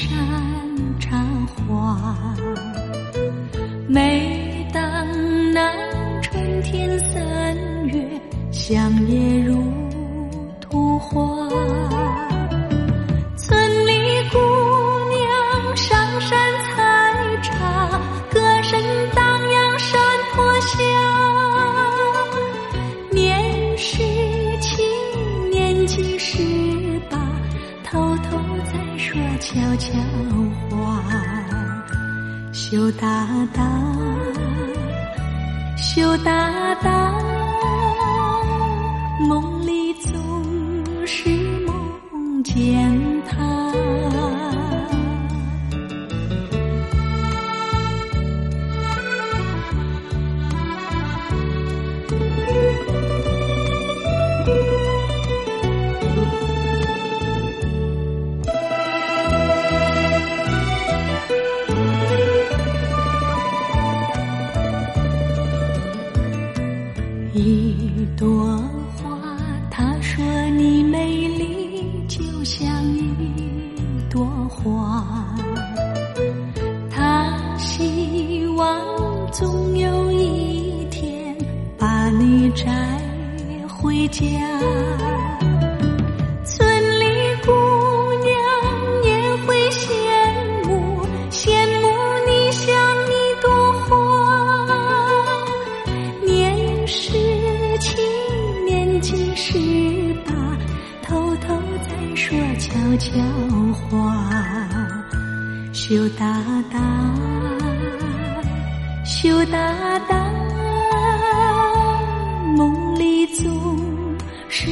山茶花。美间是吧偷偷在说悄悄话。羞答答羞答答梦里总是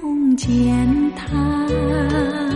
梦见他。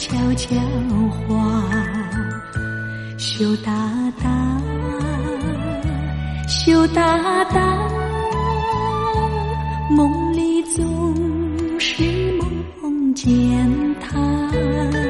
悄悄话羞答答羞答答梦里总是梦见他。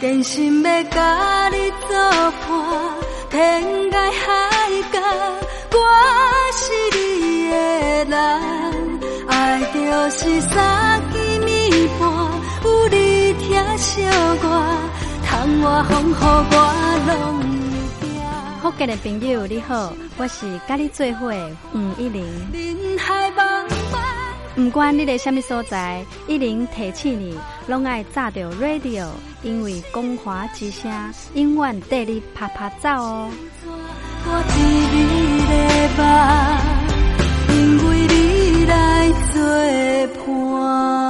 真心要甲你作伴，天涯海角，我是你的人。爱就是三更暝半，有你疼惜我，窗外风雨我拢会惊。福建的朋友你好，我是甲你做伙吴一玲。不管你在什么所在，一零提起你，拢爱炸着 radio，因为光华之声永远带你啪啪走哦。我你的因为你来作伴。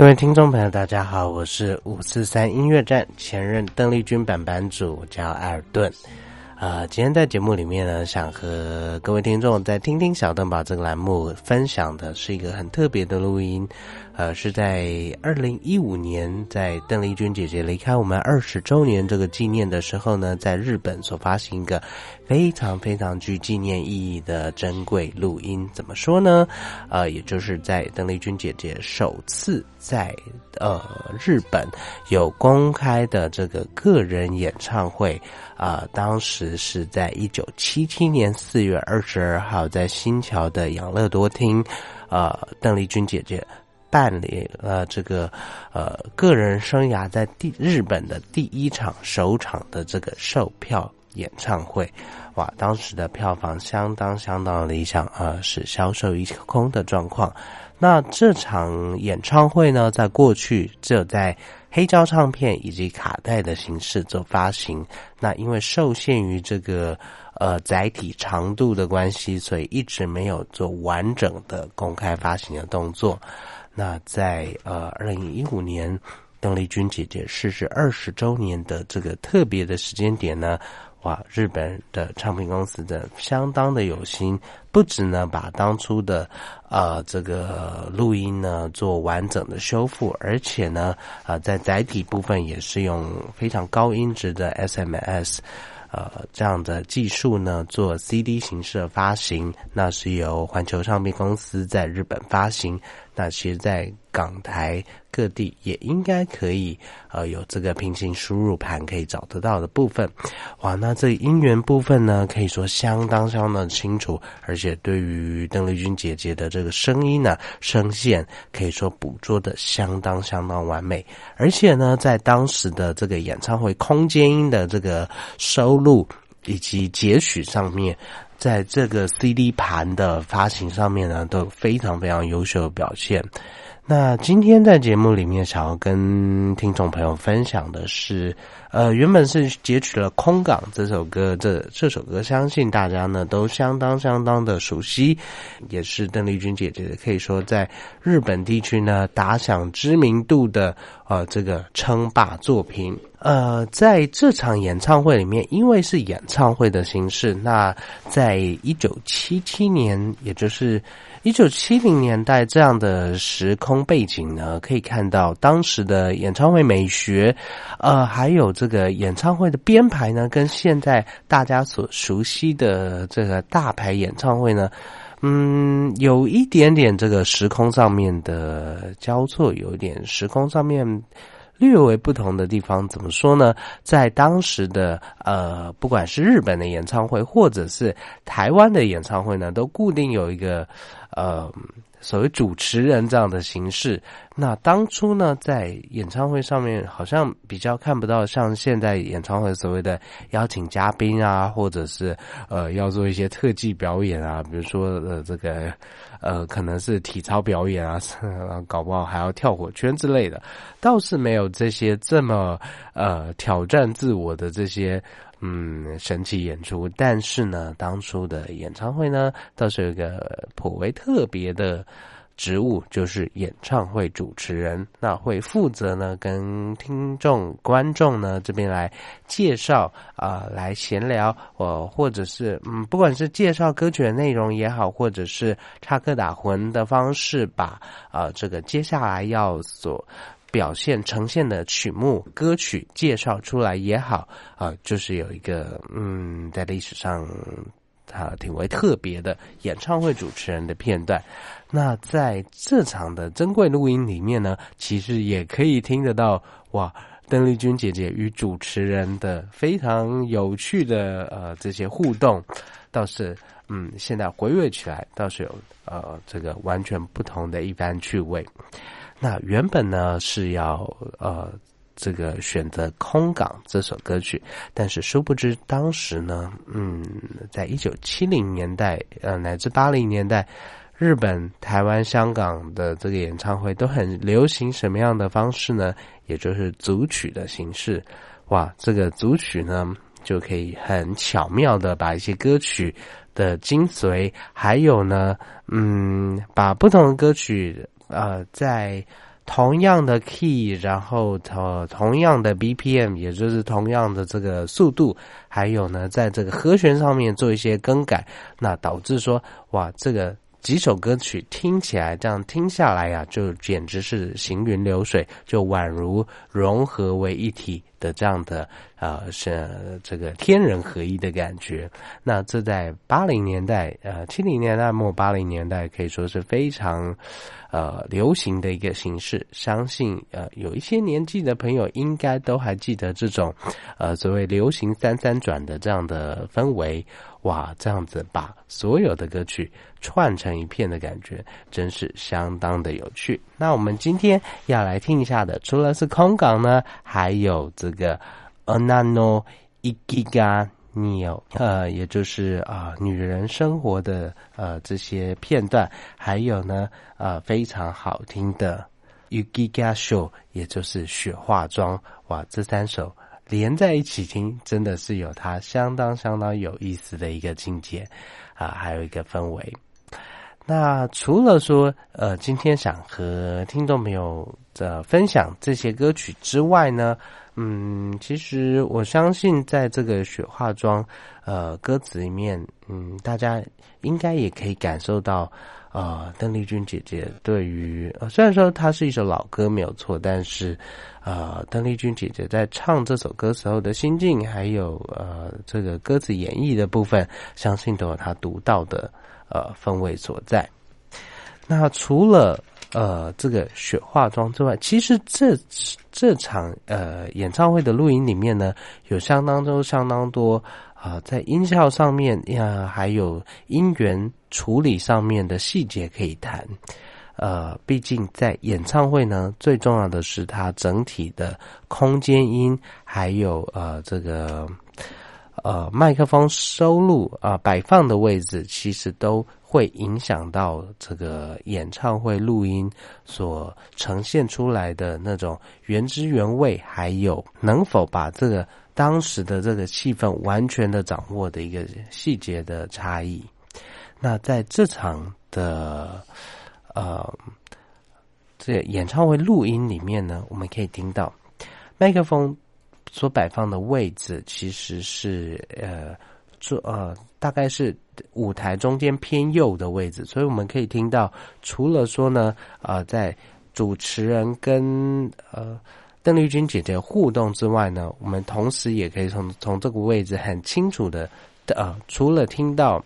各位听众朋友，大家好，我是五四三音乐站前任邓丽君版版主，叫艾尔顿。呃，今天在节目里面呢，想和各位听众在听听小邓宝这个栏目分享的是一个很特别的录音。呃，是在二零一五年，在邓丽君姐姐离开我们二十周年这个纪念的时候呢，在日本所发行一个非常非常具纪念意义的珍贵录音。怎么说呢？呃，也就是在邓丽君姐姐首次在呃日本有公开的这个个人演唱会啊，当时是在一九七七年四月二十二号，在新桥的养乐多厅，呃，邓丽君姐姐。办理了这个呃个人生涯在第日本的第一场首场的这个售票演唱会，哇，当时的票房相当相当理想啊，是销售一空的状况。那这场演唱会呢，在过去只有在黑胶唱片以及卡带的形式做发行，那因为受限于这个呃载体长度的关系，所以一直没有做完整的公开发行的动作。那在呃二零一五年，邓丽君姐姐逝世二十周年的这个特别的时间点呢，哇，日本的唱片公司的相当的有心，不止呢把当初的呃这个录音呢做完整的修复，而且呢啊在载体部分也是用非常高音质的 SMS。呃，这样的技术呢，做 CD 形式的发行，那是由环球唱片公司在日本发行。那其实，在港台各地也应该可以，呃，有这个平行输入盘可以找得到的部分。哇，那这音源部分呢，可以说相当相当清楚，而且对于邓丽君姐姐的这个声音呢，声线可以说捕捉的相当相当完美。而且呢，在当时的这个演唱会空间音的这个收录以及截取上面。在这个 CD 盘的发行上面呢，都非常非常优秀的表现。那今天在节目里面，想要跟听众朋友分享的是，呃，原本是截取了《空港》这首歌，这这首歌相信大家呢都相当相当的熟悉，也是邓丽君姐姐可以说在日本地区呢打响知名度的呃这个称霸作品。呃，在这场演唱会里面，因为是演唱会的形式，那在一九七七年，也就是一九七零年代这样的时空背景呢，可以看到当时的演唱会美学，呃，还有这个演唱会的编排呢，跟现在大家所熟悉的这个大牌演唱会呢，嗯，有一点点这个时空上面的交错，有点时空上面。略微不同的地方怎么说呢？在当时的呃，不管是日本的演唱会，或者是台湾的演唱会呢，都固定有一个呃所谓主持人这样的形式。那当初呢，在演唱会上面好像比较看不到像现在演唱会所谓的邀请嘉宾啊，或者是呃要做一些特技表演啊，比如说呃这个。呃，可能是体操表演啊，搞不好还要跳火圈之类的，倒是没有这些这么呃挑战自我的这些嗯神奇演出。但是呢，当初的演唱会呢，倒是有一个颇为特别的。职务就是演唱会主持人，那会负责呢跟听众、观众呢这边来介绍啊，来闲聊，呃，或者是嗯，不管是介绍歌曲的内容也好，或者是插科打诨的方式，把啊这个接下来要所表现呈现的曲目、歌曲介绍出来也好，啊，就是有一个嗯，在历史上。他挺为特别的演唱会主持人的片段，那在这场的珍贵录音里面呢，其实也可以听得到哇，邓丽君姐姐与主持人的非常有趣的呃这些互动，倒是嗯，现在回味起来倒是有呃这个完全不同的一番趣味。那原本呢是要呃。这个选择《空港》这首歌曲，但是殊不知当时呢，嗯，在一九七零年代呃乃至八零年代，日本、台湾、香港的这个演唱会都很流行什么样的方式呢？也就是组曲的形式。哇，这个组曲呢，就可以很巧妙的把一些歌曲的精髓，还有呢，嗯，把不同的歌曲呃在。同样的 key，然后同同样的 BPM，也就是同样的这个速度，还有呢，在这个和弦上面做一些更改，那导致说，哇，这个几首歌曲听起来这样听下来呀，就简直是行云流水，就宛如融合为一体。的这样的呃是这个天人合一的感觉，那这在八零年代呃七零年代末八零年代可以说是非常呃流行的一个形式。相信呃有一些年纪的朋友应该都还记得这种呃所谓流行三三转的这样的氛围。哇，这样子把所有的歌曲串成一片的感觉，真是相当的有趣。那我们今天要来听一下的，除了是空港呢，还有这个 Anano i g i g a Neo，呃，也就是啊女人生活的呃这些片段，还有呢呃非常好听的 Ugiga Show，也就是雪化妆。哇，这三首。连在一起听，真的是有它相当相当有意思的一个境界啊，还有一个氛围。那除了说呃，今天想和听众朋友的分享这些歌曲之外呢，嗯，其实我相信在这个雪化妆呃歌词里面，嗯，大家应该也可以感受到。啊，邓丽君姐姐对于，虽然说它是一首老歌没有错，但是，呃，邓丽君姐姐在唱这首歌时候的心境，还有呃这个歌词演绎的部分，相信都有她独到的呃风味所在。那除了呃这个雪化妆之外，其实这这场呃演唱会的录音里面呢，有相当多相当多。啊，在音效上面呀，还有音源处理上面的细节可以谈。呃，毕竟在演唱会呢，最重要的是它整体的空间音，还有呃这个呃麦克风收录啊摆放的位置，其实都会影响到这个演唱会录音所呈现出来的那种原汁原味，还有能否把这个。当时的这个气氛完全的掌握的一个细节的差异。那在这场的呃这演唱会录音里面呢，我们可以听到麦克风所摆放的位置其实是呃做呃大概是舞台中间偏右的位置，所以我们可以听到除了说呢呃在主持人跟呃。邓丽君姐姐互动之外呢，我们同时也可以从从这个位置很清楚的，呃，除了听到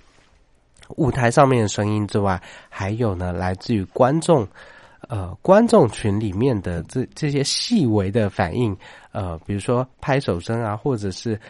舞台上面的声音之外，还有呢来自于观众，呃，观众群里面的这这些细微的反应，呃，比如说拍手声啊，或者是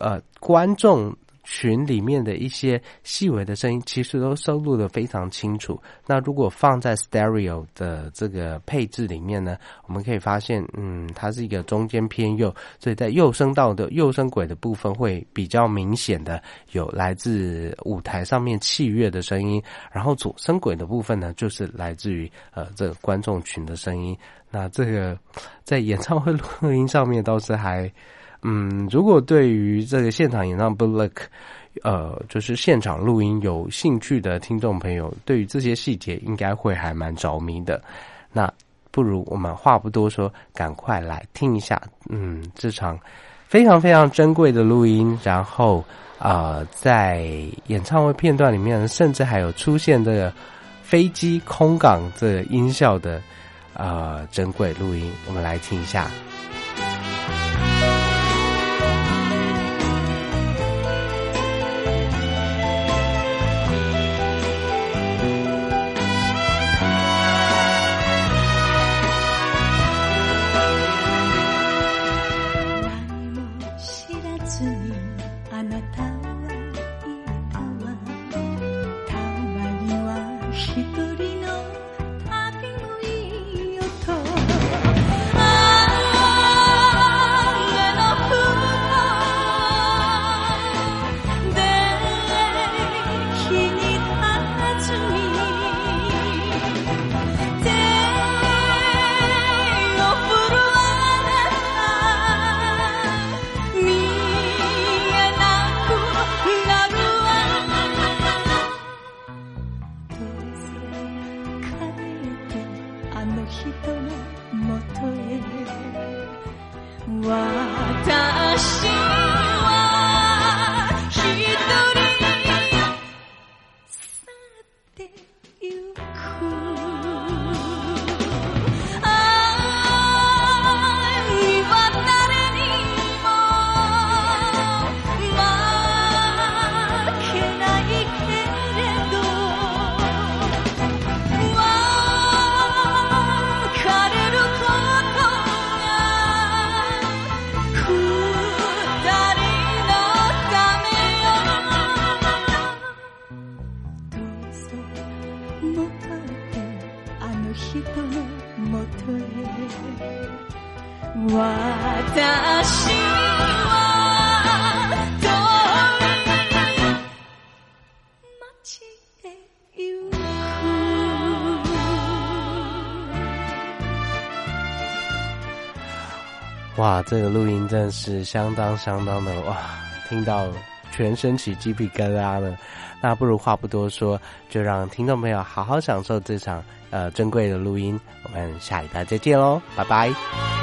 呃观众。群里面的一些细微的声音，其实都收录的非常清楚。那如果放在 stereo 的这个配置里面呢，我们可以发现，嗯，它是一个中间偏右，所以在右声道的右声轨的部分会比较明显的有来自舞台上面器乐的声音，然后左声轨的部分呢，就是来自于呃这个观众群的声音。那这个在演唱会录音上面倒是还。嗯，如果对于这个现场演唱 Look，呃，就是现场录音有兴趣的听众朋友，对于这些细节应该会还蛮着迷的。那不如我们话不多说，赶快来听一下，嗯，这场非常非常珍贵的录音。然后啊，在演唱会片段里面，甚至还有出现这个飞机空港这音效的啊珍贵录音，我们来听一下。の人のもとへ。私哇，这个录音真是相当相当的哇，听到全身起鸡皮疙瘩了。那不如话不多说，就让听众朋友好好享受这场呃珍贵的录音。我们下一集再见喽，拜拜。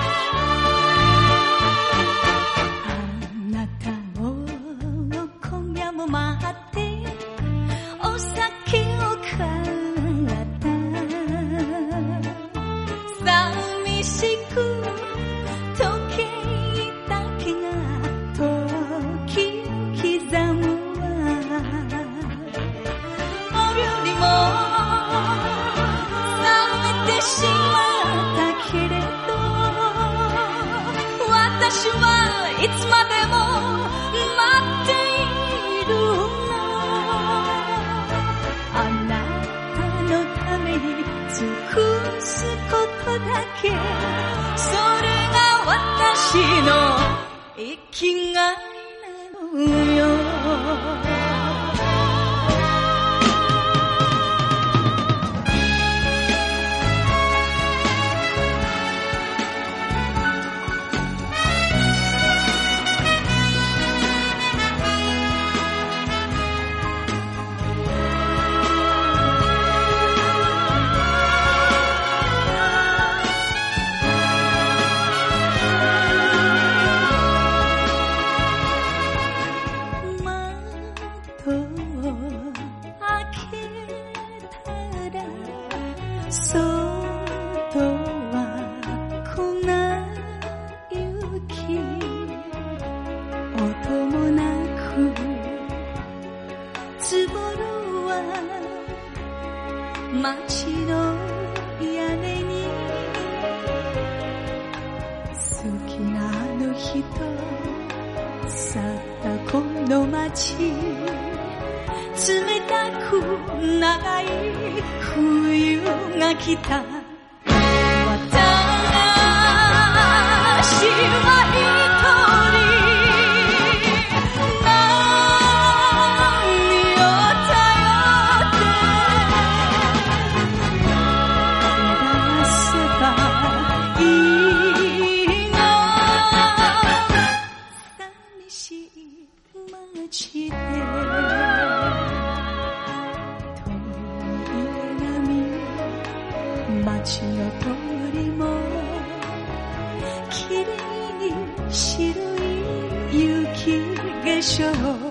それが私の生きがい。が来た。街の通りも綺麗に白い雪化粧。